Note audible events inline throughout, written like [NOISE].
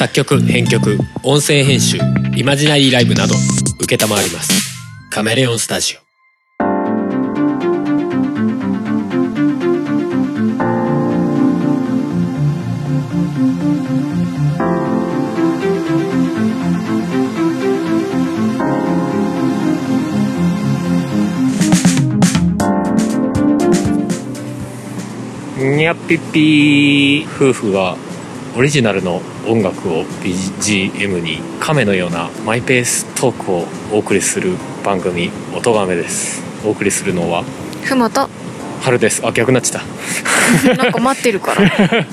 作曲編曲音声編集イマジナリーライブなど承ります。カメレオンスタジオ。にゃっぴっぴー。夫婦がオリジナルの音楽を BGM に亀のようなマイペーストークをお送りする番組「音亀」です。お送りするのはふもと。春です。あ逆になっちゃった。[LAUGHS] なんか待ってるから。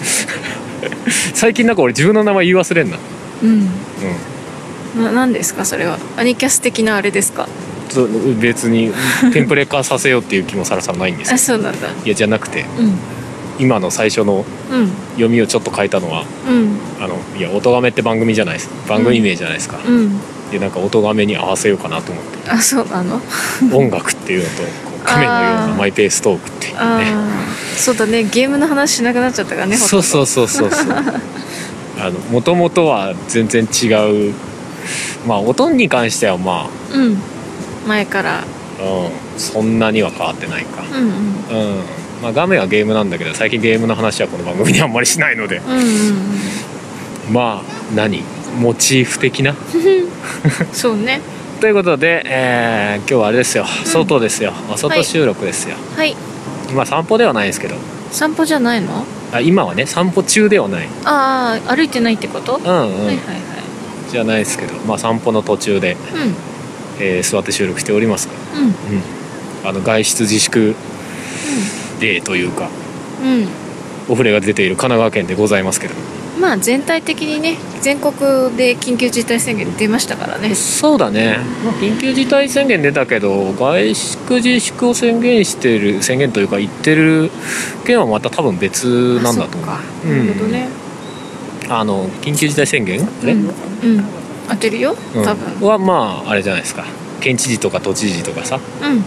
最近なんか俺自分の名前言い忘れんな。うん。うん。な何ですか？それは。アニキャス的なあれですか？別にテンプレ化させようっていう気もさらさらないんですあけそうなんだ。どいやじゃなくて。うん今の最初のうん。読みをちょっと変えたのはうん。あのいや音亀って番組じゃないです。番組名じゃないですか、うん。でなんか音亀に合わせようかなと思って。あそうなの？音楽っていうのと亀のようなマイペーストークっていうね。ああそうだね。ゲームの話しなくなっちゃったからねそうそうそうそうそう。あのもともとは全然違う。まあ音に関してはまううん。前から。あ、うん、そんなには変わってないか。うんうん。うんまあ画面はゲームなんだけど最近ゲームの話はこの番組にあんまりしないので。うんうんうん。まあ何？モチーフ的な？[LAUGHS] そうね。ということで、えー今日はあれですよ。外ですよ、お外収録ですよ、はい。まあ散歩ではないですけど。散歩じゃないの？あ今はね散歩中ではない。ああ歩いてないってこと、うんうん、はいはいはい。じゃないですけどまあ散歩の途中で、えー座って収録しておりますが、うん。うん。うん、あの外出自粛デーというかうん。お触れが出ている神奈川県でございますけど。まあ全体的にね全国で緊急事態宣言出ましたからね。そうだね、まあ、緊急事態宣言出たけど外出自粛を宣言してる宣言というか言ってる県はまた多分別なんだと思う。なるほどね。あの緊急事態宣言、あれ？うん、うん、当てるよ。うん。多分。はまああれじゃないですか。県知事とか都知事とかさ。うん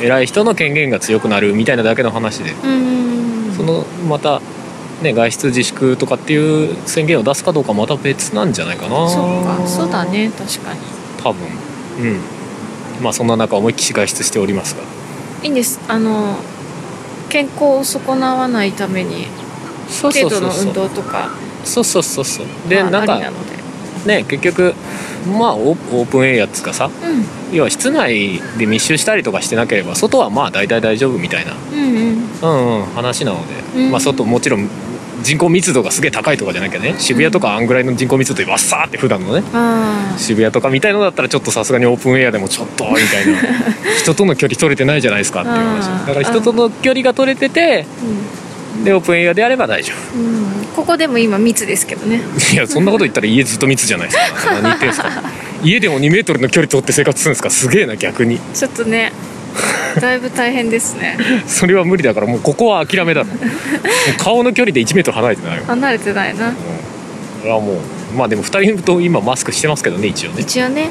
偉い人の権限が強くなるみたいなだけの話で。うん。そのまたね外出自粛とかっていう宣言を出すかどうかまた別なんじゃないかな。そっかそうだね確かに。多分。うん。まあそんな中思いっきり外出しておりますが。いいんです。あの健康を損なわないためにそうそ軽度の運う。そうそう動とかそうそうそうそう。で、まあなんかね結局まあオープンエアっつうかさ。う要は室内で密集したりとかしてなければ外はまあ大体大丈夫みたいな。んうんうん。うんうん話なので、うん。まあ外もちろん人口密度がすげえ高いとかじゃなきゃね。渋谷とかあんぐらいの人口密度でわっさーって普段のね。あ渋谷とかみたいのだったらちょっとさすがにオープンエアでもちょっとみたいな。[LAUGHS] 人との距離取れてないじゃないですかっていう話だから人との距離が取れててあでオープンエアであれば大丈夫。うん、うん、ここでも今密ですけどね。いやそんなこと言ったら家ずっと密じゃないですか。何言ってんすか [LAUGHS] 家でも2メートルの距離取って生活するんですか？すげえな逆に。ちょっとねだいぶ大変ですね。[LAUGHS] それは無理だからもうここは諦めだろ顔の距離で1メートル離れてないよ、離れてないな。うん、それはもうまあでも2人と今マスクしてますけどね一応ね。一応ね。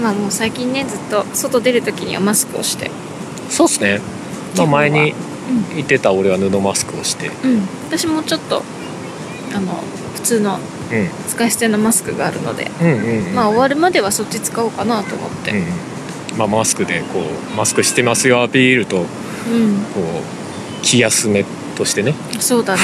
うまあもう最近ねずっと外出る時にはマスクをして。んそうっすね、まあ、前に言ってた俺は布マスクをして。うん。私もちょっとあの普通のうん使い捨てのマスクがあるので。うんうんうんまあ終わるまではそっち使おうかなと思って。うんまあ、マスクでこうマスクしてますよアピールとこうん、う気休めとしてね。そうだね。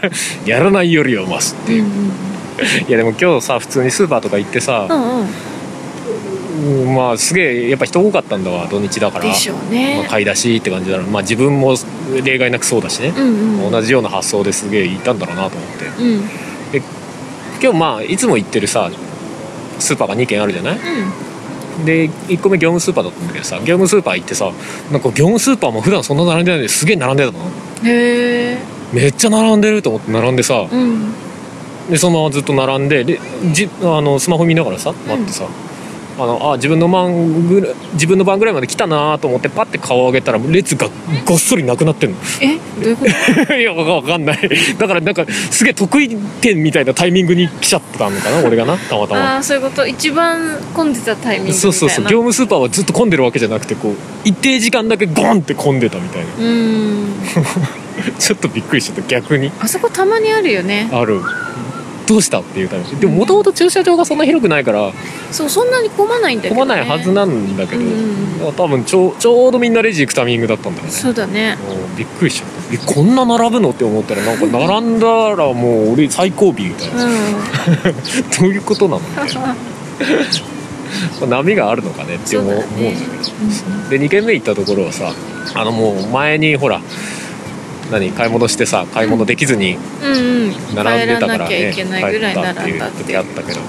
[LAUGHS] やらないよりはマスってう。んういう、いやでも今日さ普通にスーパーとか行ってさん、うんうん。うんまあすげえやっぱ人多かったんだわ土日だから。でしょうまあ、ね、買い出しって感じだろうまあ自分も例外なくそうだしね、うんうん。同じような発想ですげえいたんだろうなと思って。うんうん今日まあいつも行ってるさスーパーが2軒あるじゃない？で1個目業務スーパーだったんだけどさ業務スーパー行ってさなんか業務スーパーも普段そんな並んでないのにすげえ並んでたの。へえ。めっちゃ並んでると思って並んでさうん。でそのままずっと並んででじあのスマホ見ながらさ待ってさ、あのあ自分の番ぐらい自分の番ぐらいまで来たなと思ってパッて顔を上げたら列がごっそりなくなってんの。え？どういうこと？[LAUGHS] いやわかんない。だからなんかすげえ得意点みたいなタイミングに来ちゃったのかな俺がなたまたま。ああそういうこと？一番混んでたタイミングそうそうそう。業務スーパーはずっと混んでるわけじゃなくてこう一定時間だけゴンって混んでたみたいな。うーん。[LAUGHS] ちょっとびっくりしちゃった逆に。あそこたまにあるよね。あるどうしたっていう感じでももともと駐車場がそんな広くないからそうそんなに混まないんだけど、ね、混まないはずなんだけど、うん多分ちょうちょうどみんなレジ行くタイミングだったんだよね。そうだね。もうびっくりしちゃった。えこんな並ぶの？って思ったらなんか並んだらもう俺最後尾みたいな、う [LAUGHS] どういうことなの？みたいな波があるのかねって思うそうだね。思うんだけど。で2軒目行ったところはさあのもう前にほら何買い物してさ買い物できずに並んでたからねいけないぐらい帰ったっていう。時あったけど。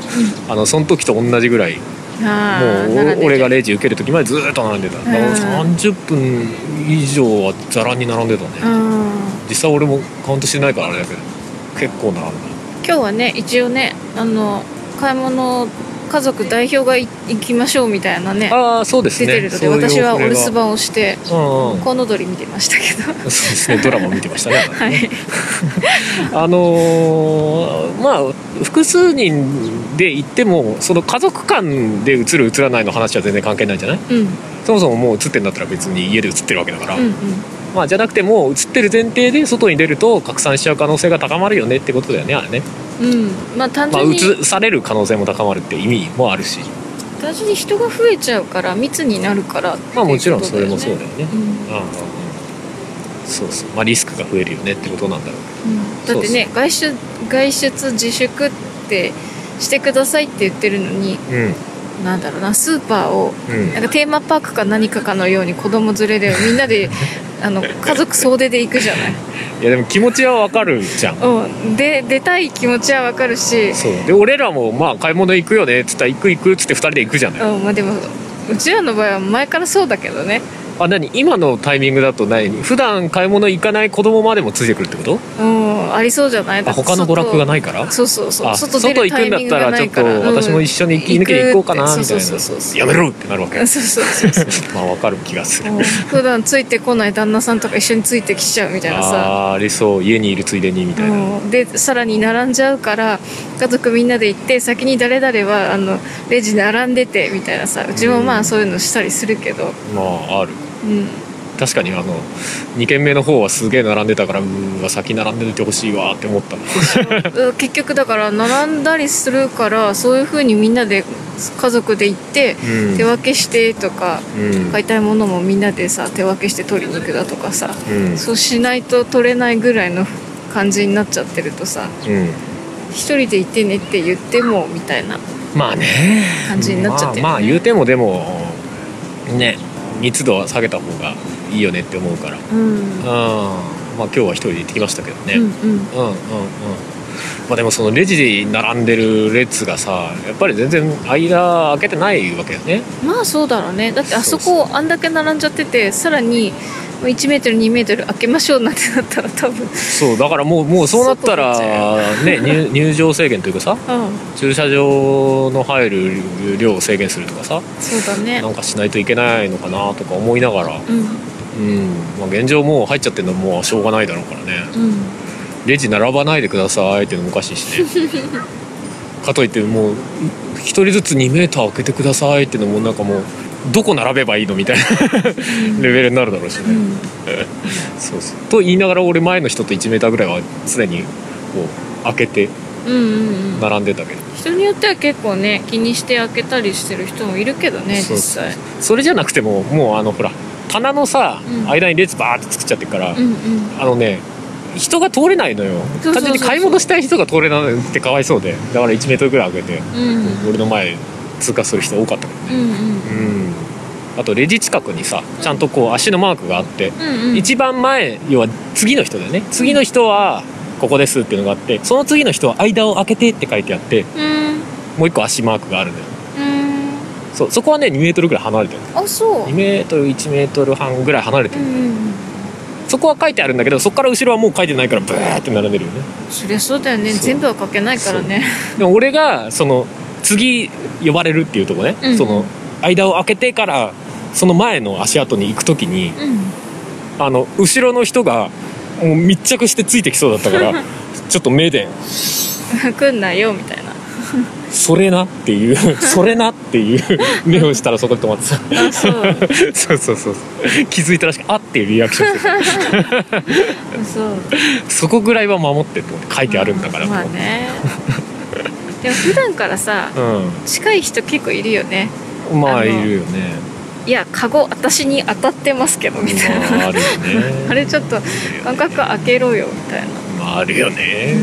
あのその時と同じぐらいあもう俺がレジ受ける時までずっと並んでた。だからうん30分以上はざらに並んでたね。うん。実際俺もカウントしてないからあれだけど結構並んだ。今日はね一応ねあの買い物家族代表がい行きましょうみたいなねああそうですね。出てるので私はお留守番をしてコウノドリ見てましたけど。[LAUGHS] そうですねドラマ見てましたね [LAUGHS] はい。[LAUGHS] あのーまあ複数人で行ってもその家族間で映る映らないの話は全然関係ないじゃない？うん。そもそももう映ってんだったら別に家で映ってるわけだから、うんうん。まあじゃなくてもう映ってる前提で外に出ると拡散しちゃう可能性が高まるよねってことだよねあれね、うん。まあ単まあ、純に、映される可能性も高まるって意味もあるし。単純に人が増えちゃうから密になるからっていうまあもちろんそれもそうだよね。うん。うん。うんうんそうそう。まあリスクが増えるよねってことなんだろううん。だってね外出外出自粛ってしてくださいって言ってるのにうんなんだろうなスーパーをうん。なんかテーマパークか何かかのように子供連れでみんなで [LAUGHS] あの家族総出で行くじゃない、いやでも気持ちはわかるじゃん。うん、で出たい気持ちはわかるし、そう。で俺らもまあ買い物行くよねっつったら行く行くっつって2人で行くじゃない？うん。まあ、でもうちらの場合は前からそうだけどね、あ何？今のタイミングだと何普段買い物行かない子供までもついてくるってこと？うん、ありそうじゃない？あ他の娯楽がないいから？そうそうそう。あ外外行くんだったらちょっと私も一緒に息抜きで行こうかなみたいそうそうそうそう。なやめろってなるわけ。そうそうそうそう。[LAUGHS] まあわかる気がする。うん。普段ついてこない旦那さんとか一緒についてきちゃうみたいなさ。あーありそう。家にいるついでにみたいな、うん。でさらに並んじゃうから家族みんなで行って先に誰々はあのレジ並んでてみたいなさ。うちもまあそういうのしたりするけど、まあある。うん、確かにあの2軒目の方はすげえ並んでたからうーわ先並んでてほしいわって思ったうん結局だから並んだりするからそういう風にみんなで家族で行ってうん。手分けしてとか、うん。買いたいものもみんなでさ手分けして取りに行くだとかさ、うん。そうしないと取れないぐらいの感じになっちゃってるとさうん。一人で行ってねって言ってもみたいなまあね。感じになっちゃってる、ね。まあ、まあ言うてもでもね密度は下げた方がいいよねって思うから。うん。うん。まあ今日は一人で行ってきましたけどね、うんうん。うんうんうんまあでもそのレジで並んでる列がさやっぱり全然間開けてないわけよね。まあそうだろうね。だってあそこあんだけ並んじゃっててさらに1メートル2メートル開けましょうなんてなったら多分。そうだからもうもうそうなったらね入入場制限というかさうん。駐車場の入る量を制限するとかさそうだね。なんかしないといけないのかなとか思いながらうん。うん。まあ現状もう入っちゃってるのもうしょうがないだろうからね。うん。レジ並ばないでくださいっていうのもおかしいしね。[LAUGHS] かといってもう一人ずつ2メーター開けてくださいっていうのもなんかもうどこ並べばいいのみたいなレベルになるだろうしね、うん。[LAUGHS] そうそう。と言いながら俺前の人と1メーターぐらいは常にこう開けてうんうんうん。並んでたけど。人によっては結構ね気にして開けたりしてる人もいるけどね実際。それじゃなくてももうあのほら棚のさ、うん。間に列バーって作っちゃってるから、うんうん。あのね人が通れないのよ。単純に買い物したい人が通れないってかわいそうで。だから1メートルぐらい開けて、うん。俺の前通過する人多かったけどね。うんうん。うん。あとレジ近くにさちゃんとこう足のマークがあって、うんうん。一番前要は次の人だよね。次の人はここですっていうのがあってその次の人は間を空けてって書いてあってうん。もう一個足マークがあるのよ。うん。そうそこはね2メートルぐらい離れてるあそう。2メートル1メートル半ぐらい離れてる、うんそこは書いてあるんだけどそこから後ろはもう書いてないからブーって並んでるよね。そりゃそうだよね。全部は書けないからね。でも俺がその次呼ばれるっていうとこね、うんその間を空けてからその前の足跡に行く時にうん。あの後ろの人がもう密着してついてきそうだったから [LAUGHS] ちょっと目で来んなよみたいな「それな」っていう「[LAUGHS] それな」っていう目をしたらそこで止まってた。あそう。[LAUGHS] そうそうそう気づいたらしく「あ」っていうリアクションす。るそこぐらいは守ってって書いてあるんだからとまあねでも普段からさう近い人結構いるよね。んまあいるよね。いやカゴ私に当たってますけどみたいな、まああるよね。[LAUGHS] あれちょっと間隔開けろよみたいな。まああるよね。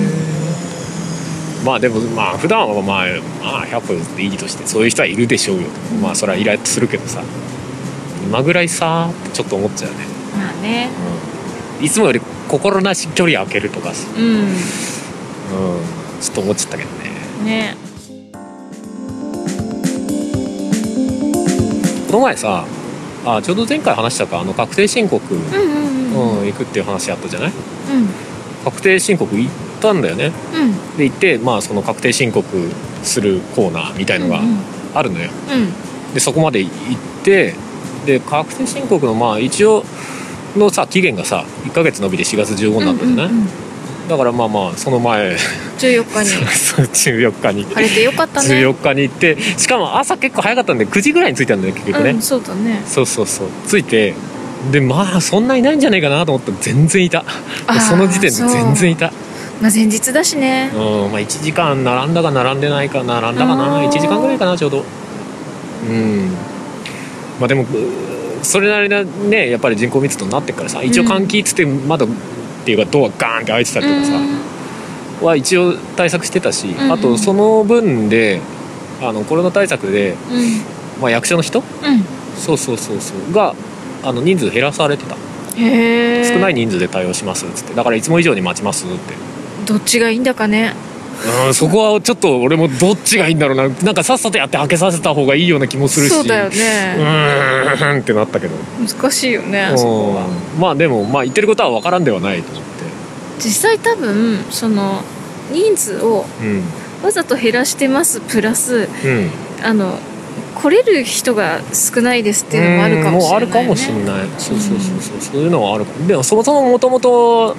まあでもまあ普段はまあまあ100歩譲っていいとしてそういう人はいるでしょうよ。まあそれはイラッとするけどさ。今ぐらいさってちょっと思っちゃうね、まあね。うん、いつもより心なし距離開けるとかさ、ううん、ちょっと思っちゃったけどね。んね。この前さあちょうど前回話したかあの確定申告、うんうんうんうん。行くっていう話あったじゃない？うん。確定申告行ったんだよね。うん。で行ってまあその確定申告するコーナーみたいのがうんあるのよ、うん。でそこまで行ってで確定申告のまあ一応のさ期限がさ1ヶ月延びて4月15になったじゃない、うんうんうんだからまあまあその前。14日に。そう14日に。晴れてよかったね。14日に行ってしかも朝結構早かったんで9時ぐらいに着いたんだよ結局ね、うんそうだね。そうそうそう。着いてでまあそんないないんじゃないかなと思ったら全然いた。その時点で全然いた。まあ前日だしね。うんまあ1時間並んだか並んでないか並んだかあなー。1時間ぐらいかなちょうど。うん。まあでもそれなりなねやっぱり人口密度になってっからさ一応換気っつって窓っていうかドアガーンって開いてたりとかさ、は一応対策してたし、んうん。あとその分であのコロナ対策で、うん。うんまあ、役所の人？うん。そうそうそうそう。があの人数減らされてた。へえ少ない人数で対応しますっつって。だからいつも以上に待ちますって。どっちがいいんだかねうんそこはちょっと俺もどっちがいいんだろうな。なんかさっさとやって開けさせた方がいいような気もするし。そうだようねーんってなったけど。難しいよねそこは。うんまあでもまあ言ってることは分からんではないと思って。実際多分その人数をうん。わざと減らしてますプラスうん。あの来れる人が少ないですっていうのもあるかもしれない、ね、うんもうあるかもしれない。そうそうそうそう。そういうのはあるでもそもそももともと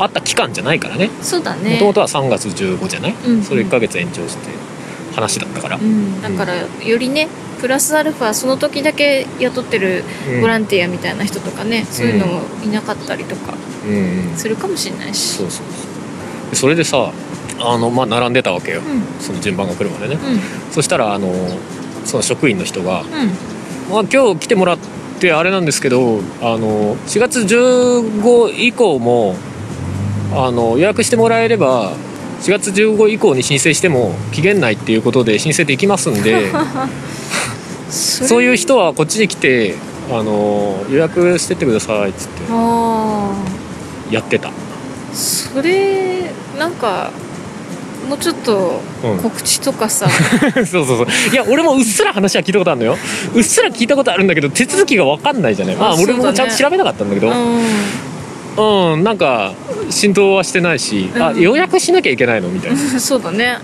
あった期間じゃないからね。そうだね。もともとは3月15じゃない、うんそれ1ヶ月延長して話だったから、うん、だからよりねプラスアルファその時だけ雇ってるうん。ボランティアみたいな人とかね、そういうのもいなかったりとかうんうん。するかもしれないし。そうそうそう。でそれでさあのまあ並んでたわけよ。うん。その順番が来るまでね。うん。そしたらあのその職員の人がうん「まあ、今日来てもらってあれなんですけどあの4月15以降もあの予約してもらえれば4月15以降に申請しても期限内っていうことで申請できますんでそういう人はこっちに来てあの予約してってくださいっつってあやってた、あそれなんかもうちょっとうん、告知とかさ、[LAUGHS] そうそうそう。いや俺もうっすら話は聞いたことあるのよ。うっすら聞いたことあるんだけど手続きが分かんないじゃない。まあ俺もちゃんと調べなかったんだけど。ううんなんか浸透はしてないし、あうん。予約しなきゃいけないのみたいな。ん [LAUGHS] そうだね。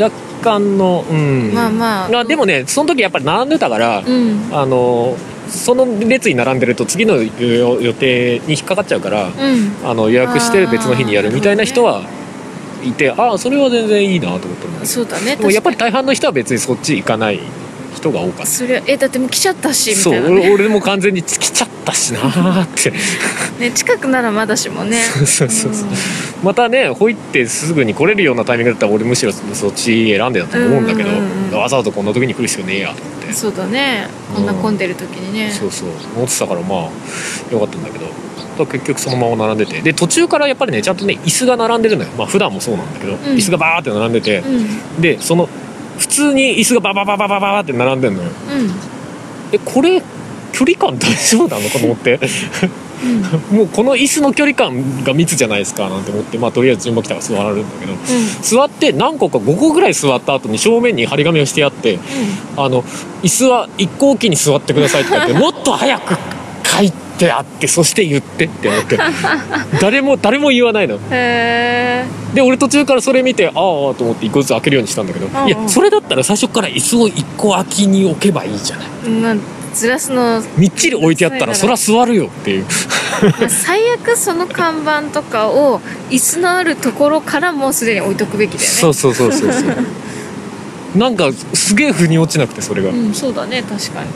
若干のうん。まあまあ。でもねその時やっぱり並んでたから、うん。あのその列に並んでると次の予予定に引っかかっちゃうからうん。あの予約して別の日にやるみたいな人はいてああそれは全然いいなと思ったそうだねでもやっぱり確大半の人は別にそっち行かない人が多かった。それえだってもう来ちゃったしみそうたいな、ね。俺俺も完全に来ちゃったしなーって。[LAUGHS] ね近くならまだしもね。そうそうそうまたねほいってすぐに来れるようなタイミングだったら俺むしろそっち選んでたと思うんだけど、うんうんうんわざわざこんな時に来る必要ねえやと思って。うんそうだね。こんな混んでる時にね。そうそう。思ってたからまあよかったんだけど。結局そのまま並んでて。で途中からやっぱりねちゃんとね椅子が並んでるのよ。まあ普段もそうなんだけど、ん。椅子がバーって並んでて、うん。でその普通に椅子がババババババって並んでんのようんえこれ距離感大丈夫なのかと思ってうんもうこの椅子の距離感が密じゃないですかなんて思ってまあとりあえず順番来たから座るんだけど座って何個か5個ぐらい座った後に正面に張り紙をしてあってあの椅子は一個おきに座ってくださいって書いてもっと早く書いてあってそして言ってって思って [LAUGHS] 誰も誰も言わないの。へえで俺途中からそれ見てああと思って一個ずつ開けるようにしたんだけど、んうん。いやそれだったら最初から椅子を一個空きに置けばいいじゃない。まあずらすのみっちり置いてあったらそら座るよっていう。まあ最悪その看板とかを椅子のあるところからもうすでに置いとくべきだよね。そうそうそうそうそう。[LAUGHS] なんかすげえ腑に落ちなくてそれが、うんそうだね確かに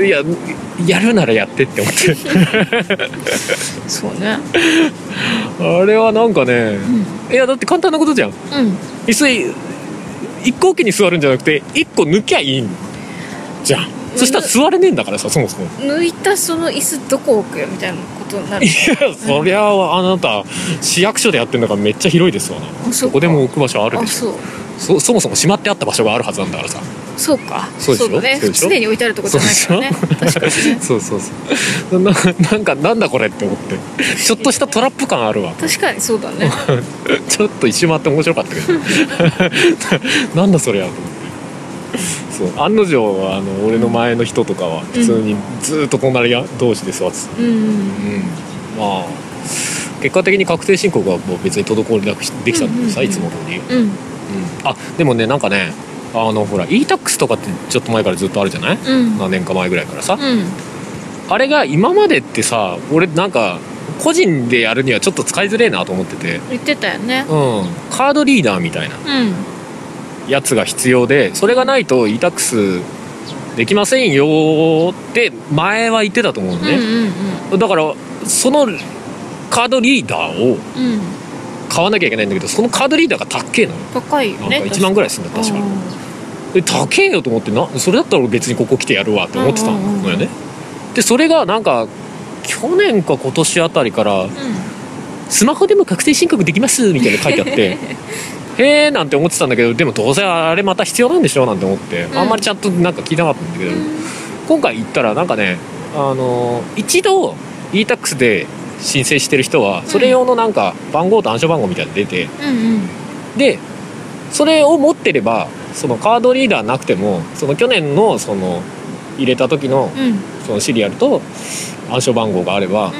いややるならやってって思って。[LAUGHS] そうね。あれはなんかねうん。いやだって簡単なことじゃん。うん。椅子い一個おきに座るんじゃなくて一個抜きゃいいんじゃん。そしたら座れねえんだからさそもそも。抜いたその椅子どこ置くよみたいなことになる。いやそりゃああなた市役所でやってんだからめっちゃ広いですわな。あそこでも置く場所あるでしょ。そそもそも閉まってあった場所があるはずなんだからさそうか。そうでしょ？だね。そうでに置いてあるとこじゃないからね。確かに。ねそうそうそう。ななんかなんだこれって思って。ちょっとしたトラップ感あるわ。確かにそうだね。[LAUGHS] ちょっと一周回って面白かったけど。[LAUGHS] なんだそりゃと思って。そう。案の定あの俺の前の人とかは普通にずーっと隣や同士で座ってた、うん。うん。まあ結果的に確定申告はもう別に滞りなくできたんだけどさ、うんうんうん。いつも通り、うん、うん。あでもねなんかねあのほら e-tax とかってちょっと前からずっとあるじゃない、うん。何年か前ぐらいからさ、うん。あれが今までってさ俺なんか個人でやるにはちょっと使いづれえなと思ってて、言ってたよね。うん、カードリーダーみたいなうん。やつが必要でそれがないと e-tax できませんよって前は言ってたと思うのうんね、うん。だからそのカードリーダーを買わなきゃいけないんだけどそのカードリーダーが高えのよ高いよねなんか1万ぐらいするんだ確かで高えよと思ってなそれだったら別にここ来てやるわって思ってたの。よね。でそれがなんか去年か今年あたりからうん。スマホでも確定申告できますみたいなの書いてあって [LAUGHS] へえなんて思ってたんだけどでもどうせあれまた必要なんでしょなんて思って、ん。あんまりちゃんとなんか聞いてなかったんだけど、今回行ったらなんかねあの一度 e-tax で申請してる人はそれ用のなんか番号と暗証番号みたいなの出てうんうん。でそれを持ってればそのカードリーダーなくてもその去年のその入れた時のそのシリアルと暗証番号があればうん。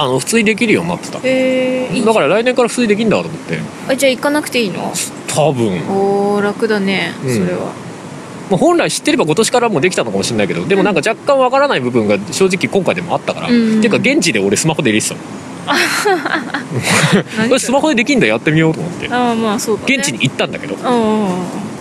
あの普通にできるようになってた。へえだから来年から普通にできるんだと思って。あじゃあ行かなくていいの？多分。おお楽だねうん。それは。まあ本来知ってれば今年からもできたのかもしれないけどでもなんか若干わからない部分が正直今回でもあったから、うん。っていうか現地で俺スマホで入れてたの [LAUGHS] スマホでできんだやってみようと思って。ああまあそうだね。現地に行ったんだけど。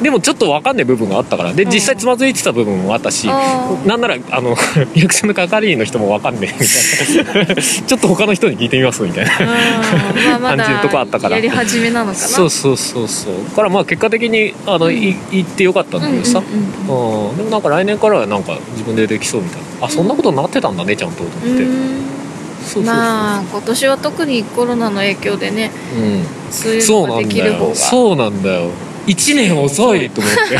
でもちょっとわかんない部分があったから。でうん。実際つまずいてた部分もあったしなんならあの [LAUGHS] 役所の係員の人もわかんねえみたいな。[LAUGHS] ちょっと他の人に聞いてみますみたいな。うんまあ感じのとこあったから。やり始めなのかな。そうそうそうそう。だからまあ結果的にあの、うん。い行ってよかったんだけどさ、うんでもなんか来年からはなんか自分でできそうみたいな。あそんなことになってたんだねちゃんとと思って、まあ今年は特にコロナの影響でねうん、そういうのが。なんだよ。できる方がそうなんだよ。1年遅いと思って。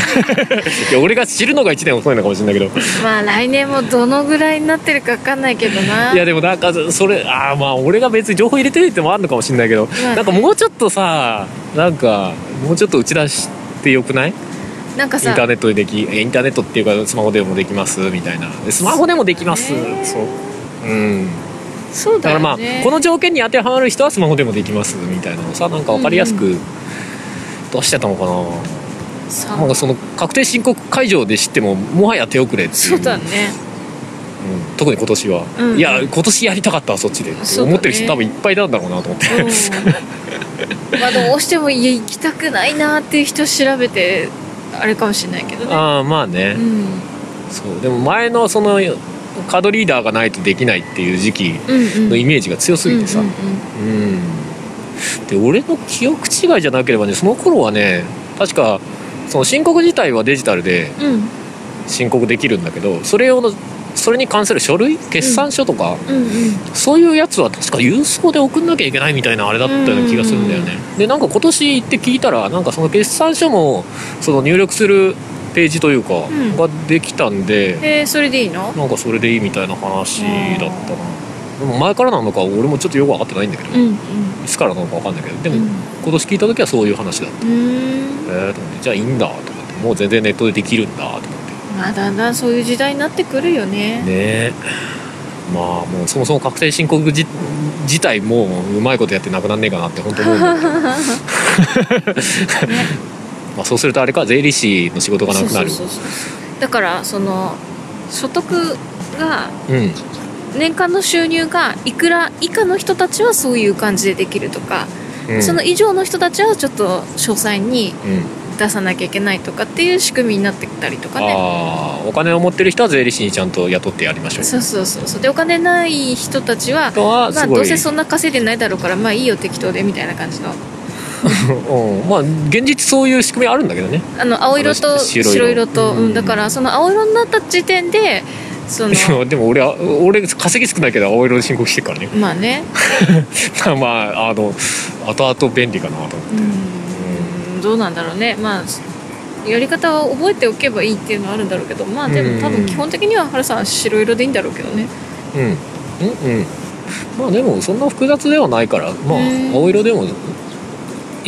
[LAUGHS] いや俺が知るのが1年遅いのかもしれないけど。まあ来年もどのぐらいになってるか分かんないけどな。いやでもなんかそれああまあ俺が別に情報入れてるってもあるのかもしれないけど、まあなんかもうちょっとさなんかもうちょっと打ち出してよくない？なんかさインターネットでできえインターネットっていうかスマホでもできますみたいな。でスマホでもできます。ね。そう。うんそうだだからまあこの条件に当てはまる人はスマホでもできますみたいなのをさなんか分かりやすく出してたのかな、さなんかその確定申告会場で知ってももはや手遅れっていう。そうだね。うん。特に今年は、うん。いや今年やりたかったわそっちで。って思ってる人多分いっぱいなんだろうなと思って、うん。[LAUGHS] まあどうしても家行きたくないなっていう人調べてあれかもしれないけどね。ああまあね、うん。そう。でも前のそのカードリーダーがないとできないっていう時期のイメージが強すぎてさ、うんうんで俺の記憶違いじゃなければねその頃はね確かその申告自体はデジタルで申告できるんだけどそれ用のそれに関する書類決算書とか、うんうんそういうやつは確か郵送で送んなきゃいけないみたいなあれだったような気がするんだよね、でなんか今年行って聞いたらなんかその決算書もその入力するページというか、ん。ができたんでえー、それでいいの？なんかそれでいいみたいな話だったな。でも前からなのか俺もちょっとよく分かってないんだけど、うんうん。いつからなのか分かんないけどでも、うん。今年聞いた時はそういう話だった。うーん。えー、と思ってじゃあいいんだと思ってもう全然ネットでできるんだと思って。まあだんだんそういう時代になってくるよね。ねえ。まあもうそもそも確定申告自自体もううまいことやってなくなんねえかなって本当思うんだけど [LAUGHS] まあそうするとあれか税理士の仕事がなくなる。だからその所得がうん。年間の収入がいくら以下の人たちはそういう感じでできるとか、うん。その以上の人たちはちょっと詳細にうん。出さなきゃいけないとかっていう仕組みになってきたりとかね。ああお金を持ってる人は税理士にちゃんと雇ってやりましょう。そうそうそうそう。でお金ない人たちはますあどうせそんな稼いでないだろうからまあいいよ適当でみたいな感じの [LAUGHS] うん、まあ現実そういう仕組みあるんだけどね。あの青色と白色。と、うん。うん、だからその青色になった時点でその [LAUGHS] でも俺は俺稼ぎ少ないけど青色で申告してるからね。まあね。[LAUGHS] まああの後々便利かなと思って。うん。どうなんだろうね。まあやり方は覚えておけばいいっていうのはあるんだろうけどまあでも多分基本的には原さんは白色でいいんだろうけどね。うん。うんうん。まあでもそんな複雑ではないからまあうん。青色でも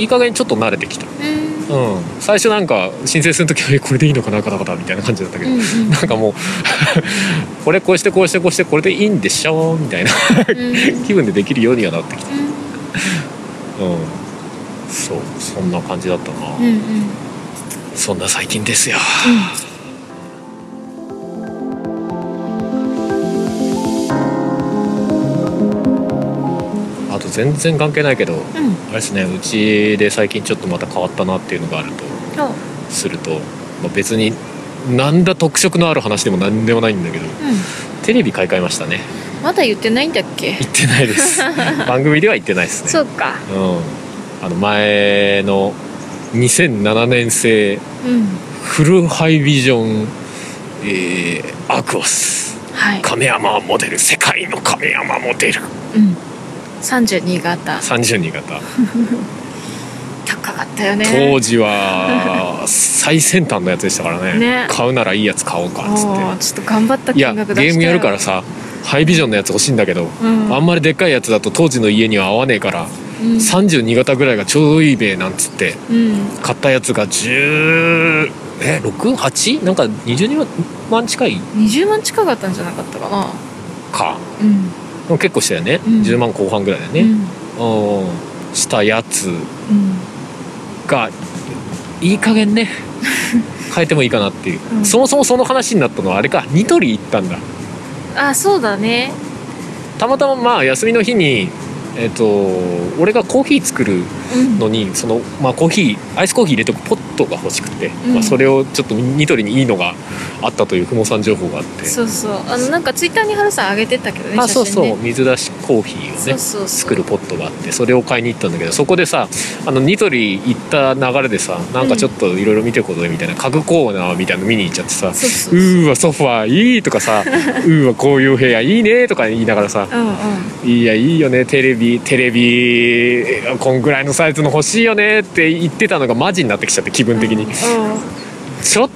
いい加減ちょっと慣れてきた。うん。うん最初なんか申請する時はえこれでいいのかなカタカタみたいな感じだったけど、うんうん。なんかもう [LAUGHS] これこうしてこうしてこうしてこれでいいんでしょみたいなうん。気分でできるようにはなってきた。うん。うん。そうそんな感じだったな、うんうん。そんな最近ですよ。あと全然関係ないけどうん。あれですねうちで最近ちょっとまた変わったなっていうのがあるとあすると、まあ、別になんだ特色のある話でも何でもないんだけどうん。テレビ買い替えましたね。まだ言ってないんだっけ？言ってないです。[LAUGHS] 番組では言ってないですね。そうか。うん、あの前の2007年製うん。フルハイビジョン、えーアクオス。はい。亀山モデル。世界の亀山モデル。うん32型32型高かったよね。当時は最先端のやつでしたからね。ね。買うならいいやつ買おうかっつっちょっと頑張ったていや金額出したよゲームやるからさハイビジョンのやつ欲しいんだけど、うん。あんまりでっかいやつだと当時の家には合わねえから、うん。32型ぐらいがちょうどいいべなんつってうん。買ったやつが10え68なんか20万近い？20万近かったんじゃなかったかな。か。うん結構したよね、うん。10万後半ぐらいだよね、うん。うん、したやつうんがいい加減ね。[LAUGHS] 変えてもいいかなっていう、うん。そもそもその話になったのはあれか。ニトリ行ったんだ。あそうだね。たまたままあ休みの日にえっ、と俺がコーヒー作るうん。のにその、まあ、コーヒーアイスコーヒー入れとくポットが欲しくて、うん。まあ、それをちょっとニトリにいいのがあったというふもさん情報があって。そうそう。あのなんかツイッターに春さん上げてたけどねあそうそう。水出しコーヒーをね作るポットがあってそれを買いに行ったんだけどそこでさあのニトリ行った流れでさなんかちょっといろいろ見てることでみたいな家具コーナーみたいなの見に行っちゃってさうーわソファーいいとかさうーわこういう部屋いいねとか言いながらさうんうん。いやいいよねテレビテレビこんぐらいのサイズの欲しいよねって言ってたのがマジになってきちゃって気分的に、うんうん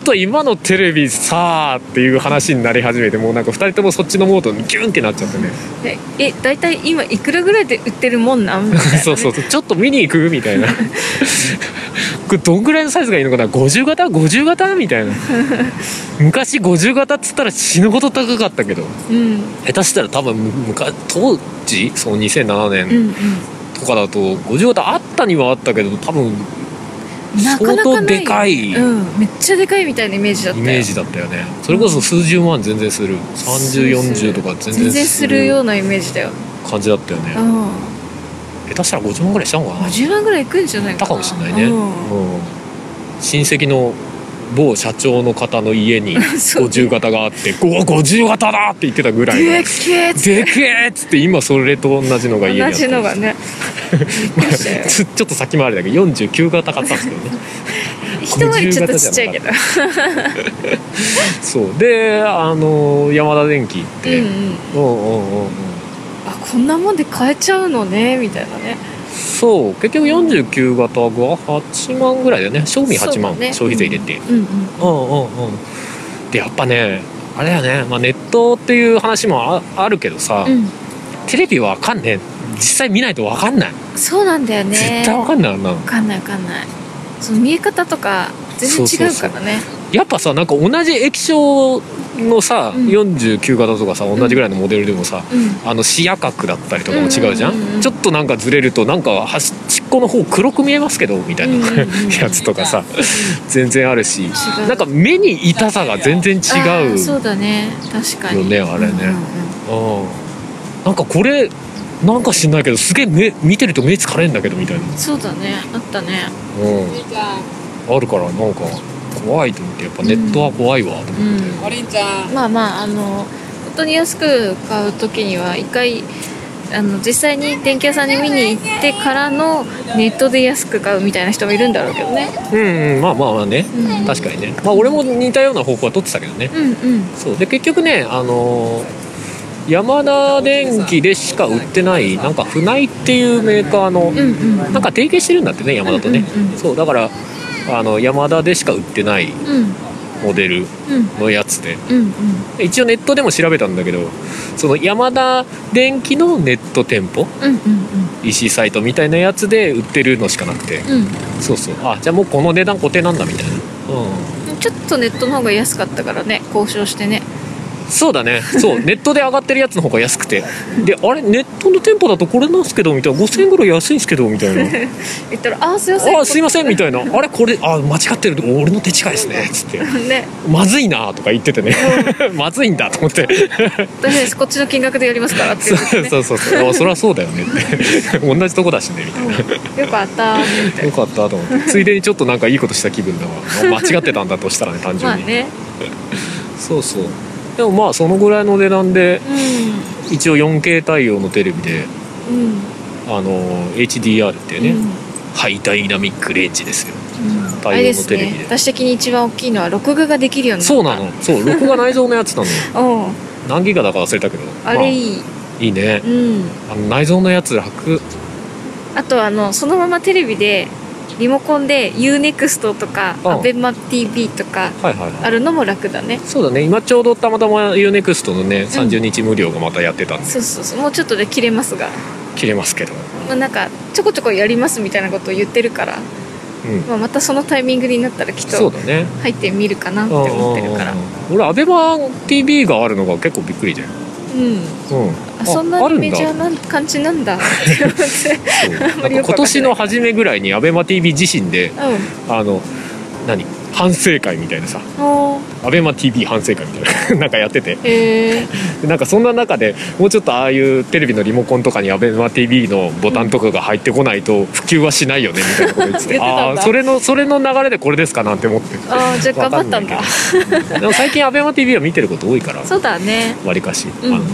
と今のテレビさあっていう話になり始めてもうなんか2人ともそっちのモードにギュンってなっちゃってね。ええ大体今いくらぐらいで売ってるもんなん？みたいなね。そうそうそうちょっと見に行くみたいな。[LAUGHS] これどんぐらいのサイズがいいのかな？50型？50型？みたいな。昔50型っつったら死ぬほど高かったけど。うん。下手したら多分昔当時？その2007うん年うんとかだと50型あったにはあったけど多分なかなか相当でかい。うんめっちゃでかいみたいなイメージだったよ。イメージだったよね。それこそ数十万全然する。3040とか全然全然するようなイメージだよ。感じだったよね。うん。下手したら50万ぐらいしたのかな。50万ぐらいいくんじゃないかな。たかもしれないね、うん。うん。親戚の某社長の方の家に [LAUGHS] そう50型があって「うわ50型だ!」って言ってたぐらいのでっけえっつって今それと同じのが家にあった同じのがねびっくりしたよ。ちょっと先回りだけど49型買ったんですけどね。[LAUGHS] 一回りちょっとちっちゃいけど。そう。であの山田電機行って、うんうん。うんうんうんうん。あこんなもんで買えちゃうのねみたいなねそう結局49型が8万ぐらいだよね。賞味8万、ね。消費税入れて、うんうんうん。うんうんでやっぱねあれだよね、まあ、ネットっていう話もああるけどさ、うん。テレビはわかんねえ。実際見ないとわかんない、そうなんだよね。絶対わかんないわかんないわかんない。その見え方とか全然違うからねやっぱさなんか同じ液晶のさ、うん。49型とかさ同じぐらいのモデルでもさ、うん。あの視野角だったりとかも違うじゃん,、うんうん。うんうん？ちょっとなんかずれるとなんか端っこの方黒く見えますけどみたいな、[LAUGHS] やつとかさ全然あるしう。なんか目に痛さが全然違うそうだね。確かに。よねあれね。うんうんうん。うんなんかこれなんか知んないけどすげえ目見てると目疲れんだけどみたいな。そうだね。あったね。うん。あるからなんか怖いと思ってやっぱネットは怖いわと思って、うん。おりんちゃん。まあまああの本当に安く買う時には一回あの実際に電気屋さんに見に行ってからのネットで安く買うみたいな人もいるんだろうけどね。うんうん。まあまあまあね、うん。確かにねまあ俺も似たような方向は取ってたけどね。うんうん。そう。で結局ねあのーヤ田電機でしか売ってないなんか船井っていうメーカーの、うんうん。なんか提携してるんだってねヤマダとね、うんうんうん。そうだからあのヤマダでしか売ってないうん。モデルうん。のやつで。一応ネットでも調べたんだけどそのヤマダ電機のネット店舗？EC サイトみたいなやつで売ってるのしかなくて。うん。そうそう。あじゃあもうこの値段固定なんだみたいな。うんうん。ちょっとネットの方が安かったからね交渉してねそうだね。そう。[LAUGHS] ネットで上がってるやつの方が安くて。であれ？ネットの店舗だとこれなんですけどみたいな。5000円ぐらい安いんですけどみたいな。[LAUGHS] 言ったら「あーすいません」あすいませんみたいな。あれ？これ？あ間違ってる俺の手違いですね。つって。[LAUGHS] ね。まずいなとか言っててね。まずいんだと思って。私です。こっちの金額でやりますからってね、そうそうそうあそりゃそうだよね。って同じとこだしねみたいな。よかったよかったと思って。ついでにちょっとなんかいいことした気分だわ。間違ってたんだとしたらね単純に、まあね。そうそうでもまあそのぐらいの値段でう一応 4K 対応のテレビでんうん。あの HDR っていうね、うん。ハイダイナミックレンジですよ。うん。対応のテレビで。ね私的に一番大きいのは録画ができるようになった。そうなの。そう録画内蔵のやつなの [LAUGHS] 何ギガだか忘れたけど。あれいい、まあいいね。うん。あの内蔵のやつ楽あとあのそのままテレビでリモコンで UNEXT とかうん ABEMATV とかあるのも楽だね。そうだね。今ちょうどたまたま UNEXT のね30日無料がまたやってたんで、そうそうそう。もうちょっとで切れますが、切れますけど。まあ、なんかちょこちょこやりますみたいなことを言ってるから、うん。まあ、またそのタイミングになったらきっと入ってみるかなって思ってるから。うんうんうん俺アベマ t v があるのが結構びっくりだよ、うん。うん、あそんなにメジャーな感じなんだ。[LAUGHS] 今年の初めぐらいにアベマ t v 自身でうあの何？反省会みたいなさアベマ t v 反省会みたいな [LAUGHS] なんかやってて。えでなんかそんな中でもうちょっとああいうテレビのリモコンとかにアベマ t v のボタンとかが入ってこないと普及はしないよねみたいなこと言ってて。ああーそれのそれの流れでこれですかなんて思って。ー、ああじゃあ頑張ったんだ。でも最近アベマ t v は見てること多いからそうだね。わりかし、うんうん。あの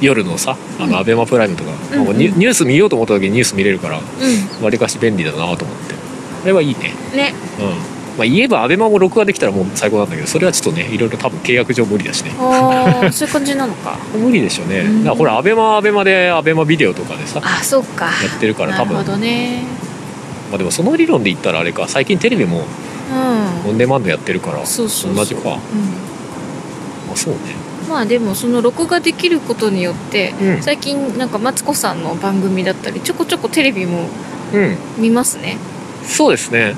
夜のさあうん。のアベマプライムとか、うんうん。ニュース見ようと思った時にニュース見れるからうわりかし便利だなと思って。あれはいいね。んね。うんまあ言えばアベマも録画できたらもう最高なんだけどそれはちょっとねいろいろ多分契約上無理だしね。ああ [LAUGHS] そういう感じなのか。無理でしょうね、うん。だからほらアベマはアベマでアベマビデオとかでさあそうか。やってるから多分。なるほどね。まあでもその理論で言ったらあれか最近テレビもうん。オンデマンドやってるからそうそうそう。同じか。うん。まあそうね。まあでもその録画できることによって、うん。最近なんかマツコさんの番組だったりちょこちょこテレビもうん。見ますね。そうですね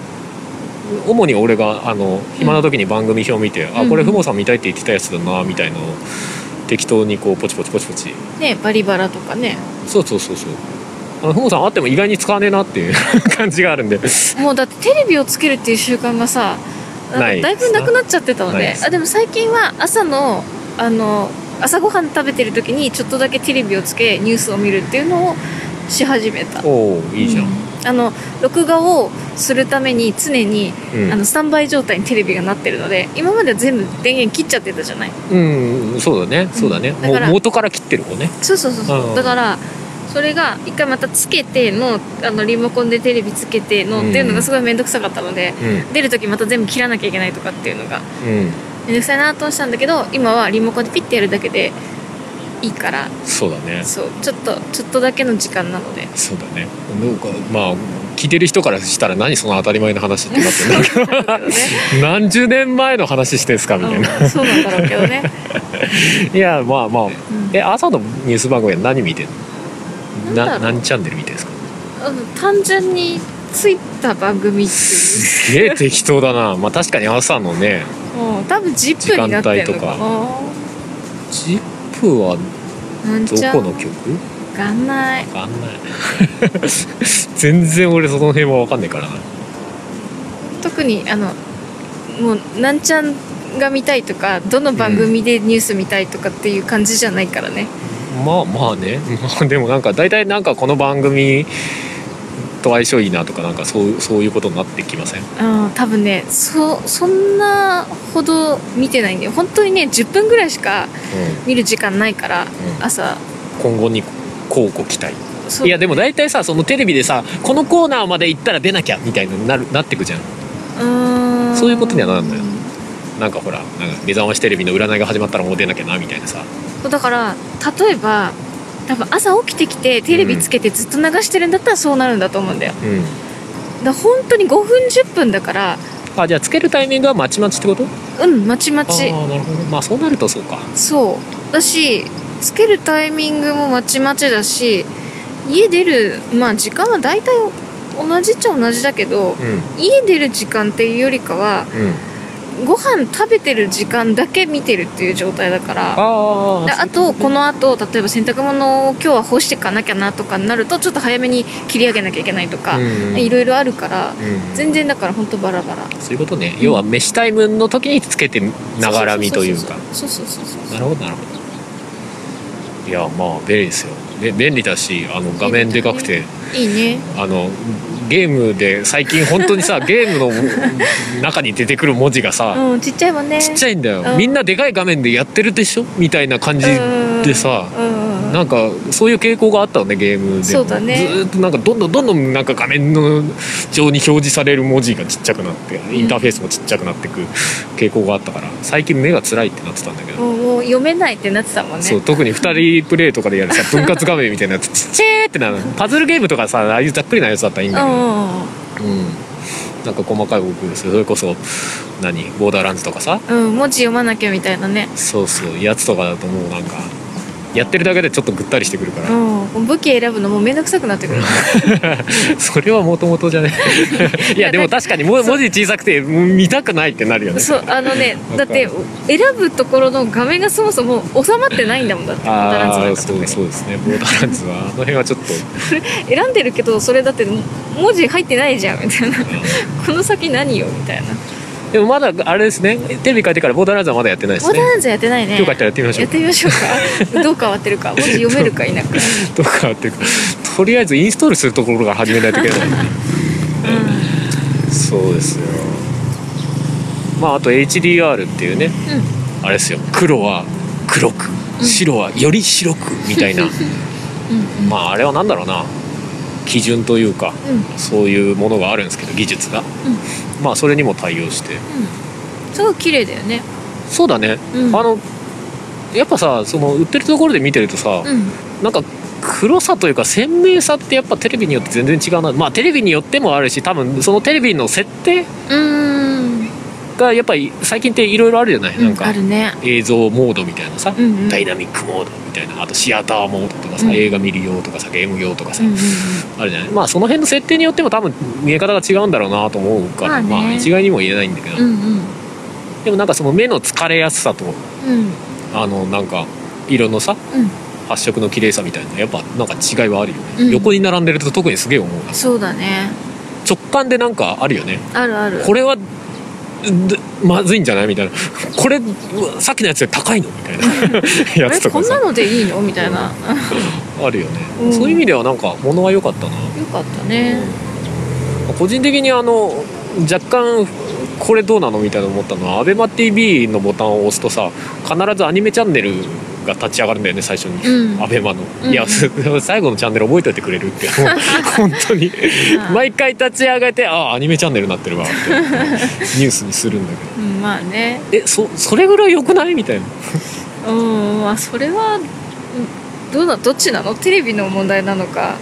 主に俺があの暇な時に番組表見て、うん。あこれふもさん見たいって言ってたやつだなみたいのを適当にこうポチポチポチポチ。ねバリバラとかね。そうそうそうそう。あのふもさんあっても意外に使わねえなっていう感じがあるんで。もうだってテレビをつけるっていう習慣がさだいぶなくなっちゃってたのでです。あでも最近は朝のあの朝ごはん食べてる時にちょっとだけテレビをつけニュースを見るっていうのをし始めた。おおいいじゃん、うんあの録画をするために常に、うん。あのスタンバイ状態にテレビがなってるので今までは全部電源切っちゃってたじゃない？うん、そうだね。そうだね、もうだから元から切ってる方ね。そうそうそうそう、うん。だからそれが一回またつけてのあのリモコンでテレビつけてのっていうのがすごい面倒くさかったので、うん。出る時また全部切らなきゃいけないとかっていうのがうん。面倒くさいなと思ってたんだけど今はリモコンでピッてやるだけでいいから。そうだね。そう。ちょっとちょっとだけの時間なので。そうだね。なんかまあ聞いてる人からしたら何その当たり前の話ってなってるんだけどね。何十年前の話してんすかみたいな、うんそうなんだろうけどね、[LAUGHS] いやまあまあ。うん。え朝のニュース番組は何見てんの？な何チャンネル見てんですか？単純についた番組っていう。すげえ適当だな。まあ確かに朝のねうん多分 ZIP になってんのか時間な「ジップはどこの曲？かんない。わかんない。[LAUGHS] 全然俺その辺は分かんないから。な特にあのもうなんちゃんが見たいとかどの番組でニュース見たいとかっていう感じじゃないからね、まあまあね。まあでもなんか大体なんかこの番組と相性いいなとかなんかそうそういうことになってきません？うん多分ねそそんなほど見てないんだよ。本当にね10分ぐらいしか見る時間ないから、ん。朝。今後に交互期待い。やでも大体さそのテレビでさこのコーナーまで行ったら出なきゃみたいになるなってくじゃん。うーん。そういうことにはなるんだよ。なんかほらなんか目覚ましテレビの占いが始まったらもう出なきゃなみたいなさ。だから例えば多分朝起きてきてテレビつけてずっと流してるんだったらそうなるんだと思うんだよ。うん。だ本当に5分10分だから。あじゃあつけるタイミングはまちまちってこと？うんまちまち。ああなるほど。まあそうなるとそうか。そう。だしつけるタイミングもまちまちだし家出るまあ時間は大体同じっちゃ同じだけどうん。家出る時間っていうよりかはうんご飯食べてる時間だけ見てるっていう状態だから。あであとこのあと例えば洗濯物を今日は干していかなきゃなとかになるとちょっと早めに切り上げなきゃいけないとかうん。いろいろあるからうん。全然だから本当バラバラ。そういうことね。要は飯タイムの時につけてながら見というか。そうそうそうそうなるほどなるほど。いやまあ便利ですよ。べ便利だしあの画面でかくて。いいね。あのゲームで最近本当にさ [LAUGHS] ゲームの中に出てくる文字がさ、うんちっちゃいもんね。ちっちゃいんだよ、うん。みんなでかい画面でやってるでしょ？みたいな感じでさ、うんなんかそういう傾向があったのねゲームでも。そうだね。ずーっとなんかどんどんどんどんなんか画面の上に表示される文字がちっちゃくなってインターフェースもちっちゃくなってく傾向があったから最近目が辛いってなってたんだけど、もうもう読めないってなってたもんね。そう特に2人プレイとかでやるさ [LAUGHS] 分割画面みたいなやつちっちゃーってなる。パズルゲームとかさああいうざっくりなやつだったらいいんだけど、うんなんか細かい動きですよそれこそ何？ボーダーランズとかさ。うん文字読まなきゃみたいなね。そうそう。やつとかだともうなんかやってるだけでちょっとぐったりしてくるから、うん。武器選ぶのもめんどくさくなってくる。[LAUGHS] それはもともとじゃね。[LAUGHS] いやでも確かにも文字小さくてうん見たくないってなるよね。そうあのねだって選ぶところの画面がそもそも収まってないんだもんだってボーダーランズそうそうですね。ボーダーランズは。あの辺はちょっと。選んでるけどそれだって文字入ってないじゃんみたいな。この先何よみたいなでもまだあれですね。テレビ変えてからボーダーランズはまだやってないですね。ボーダーランズやってないね。よかったらやってみましょうやってみましょうか。どう変わってるか文字読めるか否か。[LAUGHS] どうかっていうか。とりあえずインストールするところから始めないといけない。そうですよ。まああと HDR っていうね。あれですよ。黒は黒く白はより白くみたいな、うん。うん。まああれは何だろうな。基準というかうん。そういうものがあるんですけど技術が、まあそれにも対応して。すごい綺麗だよね。そうだね、うん。あのやっぱさその売ってるところで見てるとさ、うん。なんか黒さというか鮮明さってやっぱテレビによって全然違うな。まあテレビによってもあるし多分そのテレビの設定うーんがやっぱり最近っていろいろあるじゃない、なんかあるね。映像モードみたいなさ、うんうん。ダイナミックモードみたいな。あとシアターモードとかさ、うん。映画見る用とかさゲーム用とかさ、うんうんうん。あるじゃない？まあその辺の設定によっても多分見え方が違うんだろうなと思うから、まあね。まあ一概にも言えないんだけど、うんうん。でもなんかその目の疲れやすさとうん。あのなんか色のさうん。発色の綺麗さみたいなやっぱなんか違いはあるよね、うん。横に並んでると特にすげえ思うな。そうだね。直感でなんかあるよね。あるある。これはでまずいんじゃない？みたいな。これさっきのやつより高いの？みたいな。[LAUGHS] やつとかさ。なのでいいの？みたいな。[LAUGHS] あるよね、うん。そういう意味ではなんか物は良かったな。よかったね。個人的にあの若干これどうなの？みたいな思ったのは ABEMATV のボタンを押すとさ必ずアニメチャンネルが立ち上がるんだよね最初に、うん。ABEMA の、うん。いや [LAUGHS] 最後のチャンネル覚えておいてくれるって。[LAUGHS] 本当に。毎回立ち上げてああアニメチャンネルになってるわって [LAUGHS] ニュースにするんだけうんまあね。どえそそれぐらい良くない？みたいな。うんまあそれはうんどうなどっちなの？テレビの問題なのか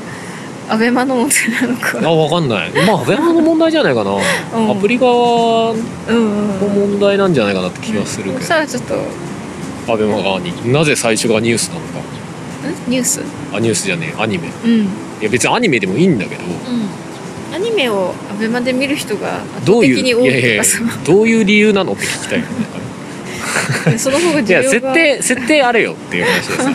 アベマの問題なのか。あ分かんない。まあ ABEMA の問題じゃないかな、うん。アプリ側のうんうん。問題なんじゃないかなって気がするけど、さあちょっとん ABEMA 側になぜ最初がニュースなのか。ニュース？あニュースじゃねえ。アニメ。うん。いや別にアニメでもいいんだけど。うん。アニメをアベマで見る人が圧どういう？倒的に多いやいやいやいとかさどういう理由なのって聞きたいよね [LAUGHS] その方がいや需要が設定設定あれよっていう話でさ。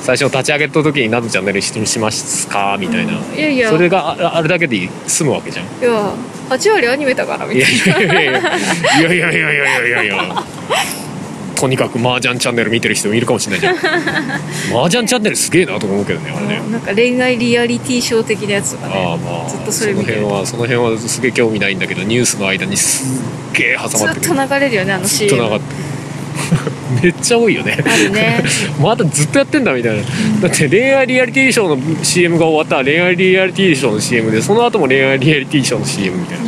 最初の立ち上げた時に何のチャンネルにしますかみたいな、いやいや。それがああれだけで済むわけじゃん。いや8割アニメだからみたいいやいやいやいやいやいやいやいやいやいやとにかく麻雀チャンネル見てる人もいるかもしれないじゃん。[LAUGHS] 麻雀チャンネルすげえなと思うけどねあれね。ななんか恋愛リアリティショー的なやつとかああねまあずっとそそのれ見てる。辺はその辺はすげえ興味ないんだけどニュースの間にすっげえ挟まってずっと流れるよねあのずっと CM 流ってる。[LAUGHS] めっちゃ多いよね。あるね。[LAUGHS] まだずっとやってんだみたいな。だって恋愛リアリティショーの CM が終わったら恋愛リアリティショーの CM でその後も恋愛リアリティショーの CM みたいな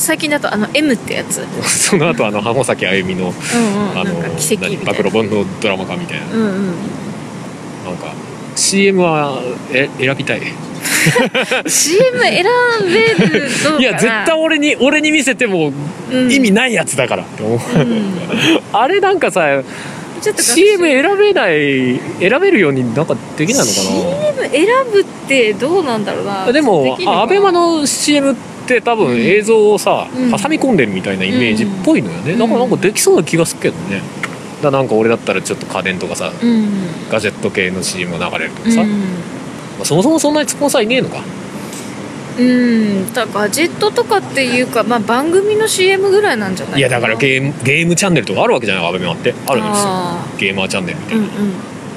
最近だとあの M ってやつ。[LAUGHS] その後あの浜崎あゆみの暴露本のドラマ化みたいな。うんうん。なんか CM はえ選びたい？CM 選べるどうかな？[LAUGHS] いや絶対俺に俺に見せてもうん。意味ないやつだからって思う、うん。[LAUGHS] あれなんかさ CM 選べない選べるようになんかできないのか CM 選ぶってどうなんだろうな。なでもアベマの CM って多分映像をさ、うん。挟み込んでるみたいなイメージっぽいのよね、うん。だからなんかできそうな気がするけどね。だからなんか俺だったらちょっと家電とかさうん。ガジェット系の CM が流れるとかさ、まうん。あそもそもそんなにスポンサーいねえのか。うん。だガジェットとかっていうか、まあ、番組の CM ぐらいなんじゃない？いやだからゲームゲームチャンネルとかあるわけじゃない？アベマって。あるんですよ。あゲーマーチャンネルみたいな、ーうんうん。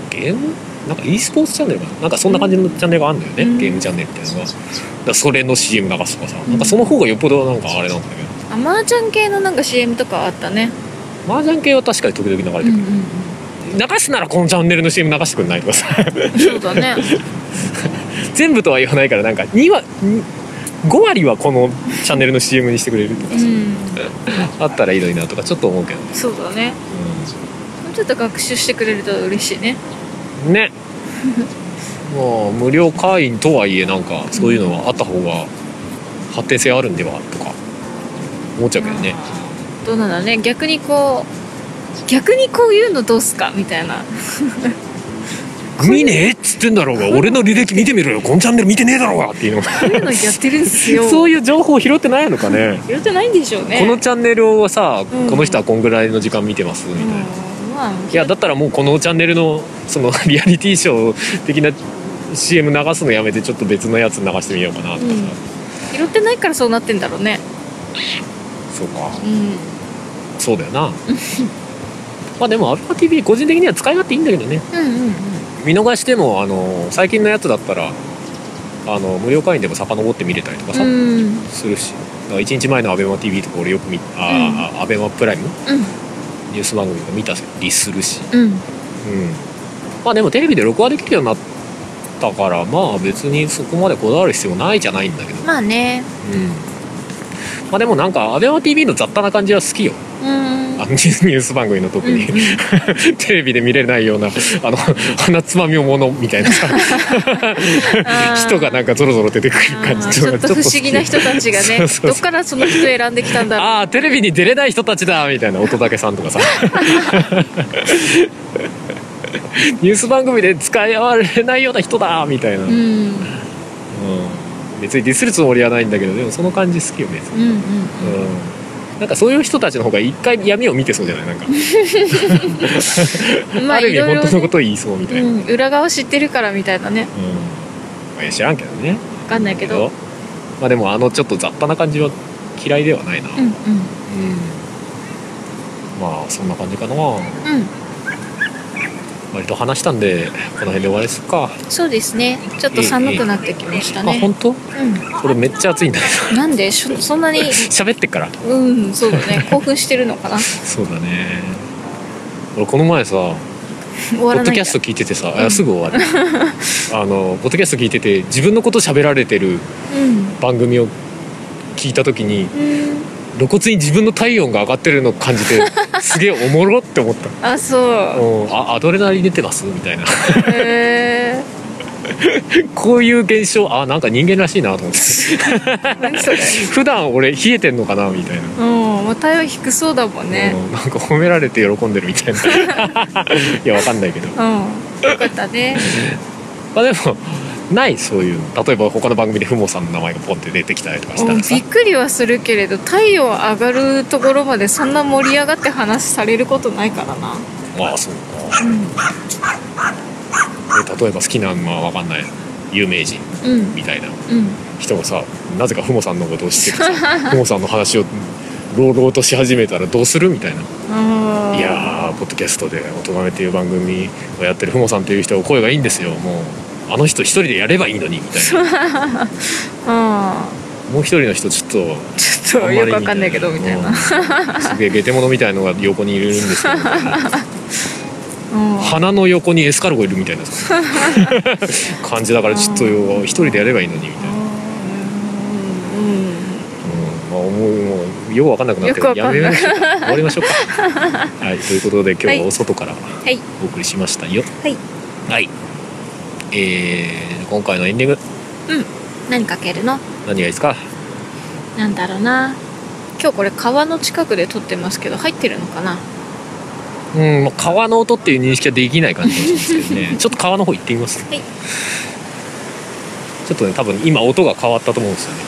ゲーム？なんか e スポーツチャンネルかな？なんかそんな感じのチャンネルがあるんだよね、うん。ゲームチャンネルみたいなのがだそれの CM 流すとかさ、なんかその方がよっぽどなんかあれなんだけど。アマーちゃん系のなんか CM とかあったね。麻雀系は確かに時々流れてくる、うんうん流すならこのチャンネルの CM 流してくんないとかさ。うんそうだね。[LAUGHS] 全部とは言わないからなんか2割5割はこのチャンネルの CM にしてくれるとかさ、うん。あったらいいのになとかちょっと思うけど、そうだね。もうちょっと学習してくれると嬉しいね。うんね。もう無料会員とはいえなんかそういうのはあった方が発展性あるんではとか思っちゃうけどね。どうなんだろうね。逆にこう逆にこういうのどうすか？みたいな。見ね？えっつってんだろうが。俺の履歴見てみろよ。このチャンネル見てねえだろうが。っていうのこういうのやってるんですよ。[LAUGHS] そういう情報を拾ってないのかね。言ってないんでしょうね。このチャンネルをさ、うん。この人はこんぐらいの時間見てますみたいな、うんまあいやだったらもうこのチャンネルのその [LAUGHS] リアリティショー的な CM 流すのやめてちょっと別のやつ流してみようかなとかさ、うん。拾ってないからそうなってんだろうね。そうか。うん。そうだよな。[LAUGHS] まあでもアルファ TV 個人的には使い勝手いいんだけどね。うんうん見逃してもあの最近のやつだったらあの無料会員でも遡って見れたりとかさ、うん。するし。だから1日前の ABEMATV とか俺よく見あ、あ ABEMA プライム？ニュース番組とか見たりするし。うん。うん。うんまあでもテレビで録画できるようになったからまあ別にそこまでこだわる必要ないじゃないんだけど。まあね。うん。まあでもなんか ABEMATV の雑多な感じは好きよ。うんあのニュース番組の特に、うんうん。[LAUGHS] テレビで見れないようなあの鼻つまみものみたいなさー [LAUGHS] 人がなんかゾロゾロ出てくる感じちょっと。不思議な人たちがね [LAUGHS] どっからその人選んできたんだろう。ああテレビに出れない人たちだみたいな乙武さんとかさ。ニュース番組で使いわれないような人だみたいな、うん。うん。別にディスるつもりはないんだけどでもその感じ好きよね、うんうん。うんなんかそういう人たちの方が一回闇を見てそうじゃない？なんか、う [LAUGHS] んまあある意味本当のことを言いそうみたいな、うんうん裏側知ってるからみたいなね。まあいや知らんけどね。分かんないけど。まあでもあのちょっと雑多な感じは嫌いではないな、うんうん。うん。まあそんな感じかな。うん割と話したんでこの辺で終わりですか、そうですね。ちょっと寒くなってきましたね。あ本当？うこれめっちゃ暑いんだけんなんで？しょそんなに？ど [LAUGHS] 喋ってっから。うんそうだね。[LAUGHS] 興奮してるのかな。そうだね。俺この前さポッドキャスト聞いててさ、うん。あすぐ終わる [LAUGHS] あのポッドキャスト聞いてて自分のこと喋られてるうん。番組を聞いた時にうん露骨に自分の体温が上がってるのを感じて [LAUGHS] すげえおもろって思った。あそう。うん。あアドレナリン出てます？みたいな。へえ [LAUGHS] こういう現象あなんか人間らしいなと思って。普段俺冷えてんのかなみたいな、うん。まあ体温低そうだもんね。うん。なんか褒められて喜んでるみたいな。[LAUGHS] いやわかんないけど。うん。よかったね。まあでもないそういうの。例えば他の番組でふもさんの名前がポンって出てきたりとかしたうんらさ。びっくりはするけれど体温上がるところまでそんな盛り上がって話されることないからな。まあそうか。で例えば好きなのは分かんない。有名人うんうんみたいなうん人がさなぜかふもさんのことを知っててさ [LAUGHS] ふもさんの話を朗々とし始めたらどうするみたいな。いやーポッドキャストで「おとがめ」っていう番組をやってるふもさんっていう人は声がいいんですよ。もうあの人一人でやればいいのにみたいな。あ [LAUGHS] もう一人の人ちょっとーちょっとよくわかんないけどみたいな、うん。すげえゲテモノみたいのが横にいるんですけど。[LAUGHS] うん。鼻の横にエスカルゴいるみたいな [LAUGHS] 感じだからちょっとよ一人でやればいいのにみたいな、うん。うん。まあ、もうもうよくわかんなくなってやめましょう終わりましょうか。はい。ということで今日はお外からはい。お送りしましたよ。はい。はいえー、今回のエンディング。何かけるの？何がいいですか？なんだろうな。今日これ川の近くで撮ってますけど入ってるのかな？うん、まあ川の音っていう認識はできない感じがしますけどね。[LAUGHS] ちょっと川の方行ってみます、はい。ちょっとね多分今音が変わったと思うんですよね、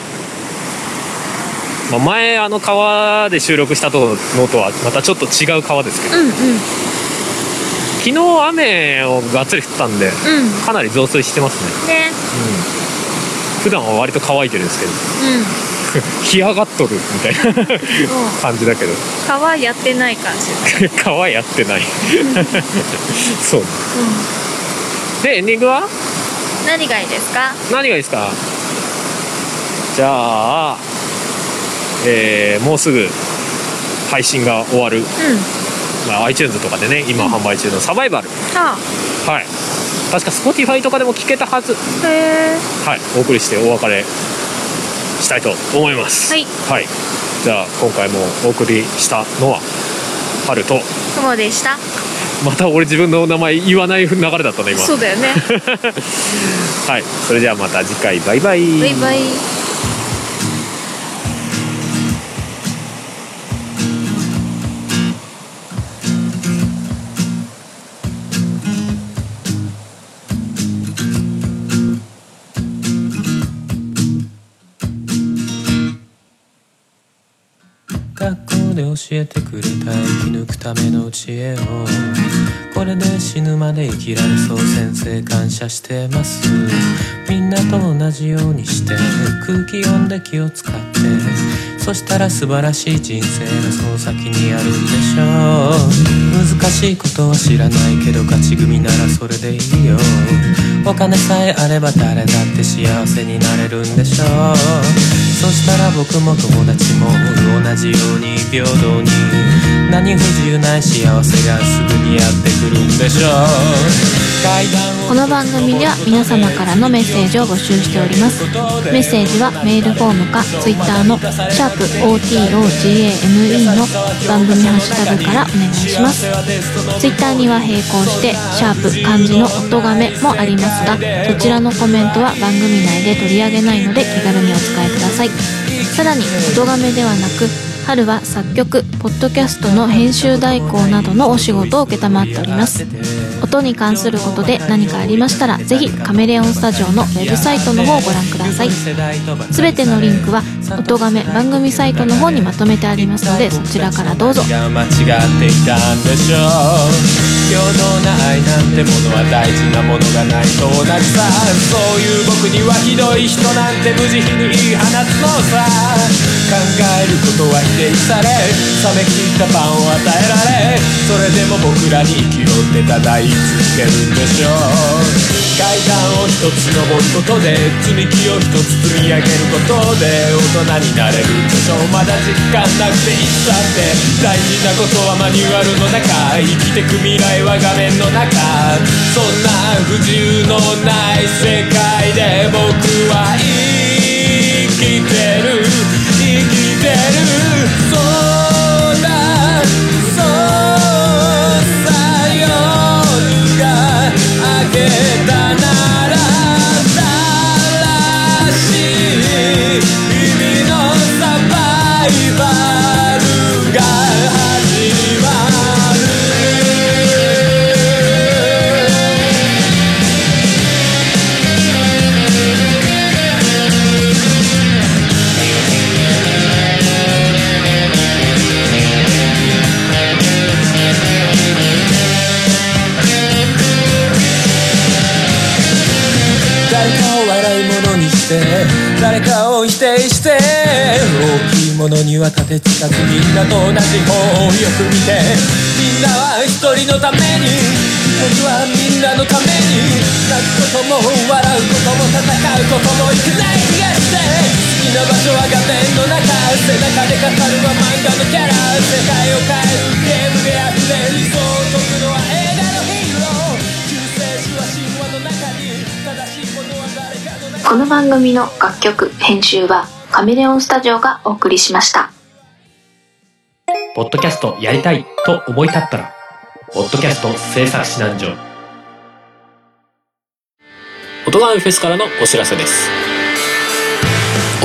まあ、前あの川で収録したのとはまたちょっと違う川ですけど。うんうん昨日雨をがっつり降ったんでうん。かなり増水してますね、ね。うん、普段は割と乾いてるんですけど。うん。[LAUGHS] 干上がっとるみたいな感じだけど。川やってない感じ。川やってない。そう。うでエンディングは？ん何がいいですか？何がいいですか？じゃあ、えーもうすぐ配信が終わる、うんまあ、iTunes とかでね今販売中のサバイバル、ははい。確か Spotify とかでも聞けたはず。あへえはい。お送りしてお別れしたいと思います。はい、じゃあ今回もお送りしたのは春と。雲でした。また俺自分の名前言わない流れだったね今。そうだよね。[LAUGHS] はい。それじゃあまた次回。バイバイ。バイバイえてくれた生き抜くための知恵をこれで死ぬまで生きられそう先生感謝してますみんなと同じよう。にして空気読んで気を使ってそしたら素晴らしい人生がその先にあるんでしょう。難しいことは知らないけど勝ち組ならそれでいいよお金さえあれば誰だって幸せになれるんでしょう。そしたら僕も友達も同じように平等に。何不自由ない幸せがすぐにやってくるんでしょう。この番組では皆様からのメッセージを募集しております。メッセージはメールフォームか Twitter の「シャープ o t o g a m e の番組ハッシュタグからお願いします。Twitter には並行して「シャープ漢字の音がめ」もありますがそちらのコメントは番組内で取り上げないので気軽にお使いください。さらに音がめではなく春は作曲ポッドキャストの編集代行などのお仕事を承っております。音に関することで何かありましたらぜひカメレオンスタジオのウェブサイトの方をご覧ください。すべてのリンクは音がめ番組サイトの方にまとめてありますのでそちらからどうぞ。が間違っていたんでしょう。平等な愛なんてものは大事なものがないと同じさ。そういう僕にはひどい人なんて無慈悲に言い放つのさ。考えることは否定され冷め切ったパンを与えられそれでも僕らに生きろってただい続けるんでしょう。階段を一つ登ることで積み木を一つ積み上げることで大人になれるんでしょう。まだ実感なくていつだって大事なことはマニュアルの中生きてく未来は画面の中。そんな不自由のない世界で僕は生きてる。生きてる。そうだそうさ夜が明けたなら新しい日々のサバイバル定して大きいも物には立てつかずみんなと同じ方をよく見てみんなは一人のために僕はみんなのために泣くことも笑うことも戦うこともいけない気がして好きな場所は画面の中背中で語るは漫画のキャラ世界を変える。ゲームで溢れ理想この番組の楽曲編集はカメレオンスタジオがお送りしましたポッドキャストやりたいと思い立ったら、ポッドキャスト制作指南所。音がめフェスからのお知らせです。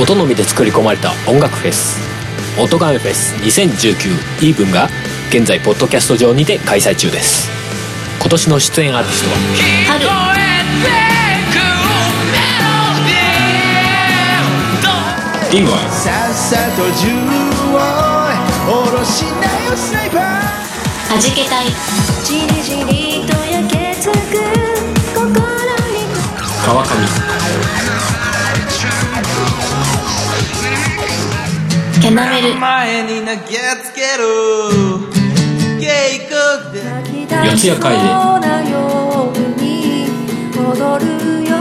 音のみで作り込まれた音楽フェス、音がめフェス2019イーブンが現在ポッドキャスト上にて開催中です。今年の出演アーティストは、リンゴはさっさと銃を下ろしなよスナイパー。はじけたい。じりじりと焼けつく心に。川上、キャナメル前に投げつける。警告で。四谷なように踊るよ。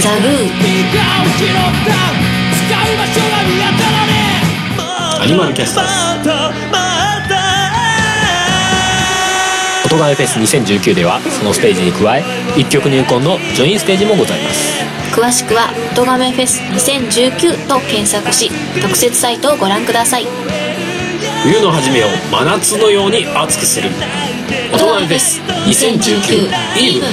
ザグーアニマルキャスターズ。音がめフェス2019ではそのステージに加え一曲入魂のジョインステージもございます詳しくは「音がめフェス2019」と検索し特設サイトをご覧ください。冬の初めを真夏のように熱くする。音がめフェス2019イーブン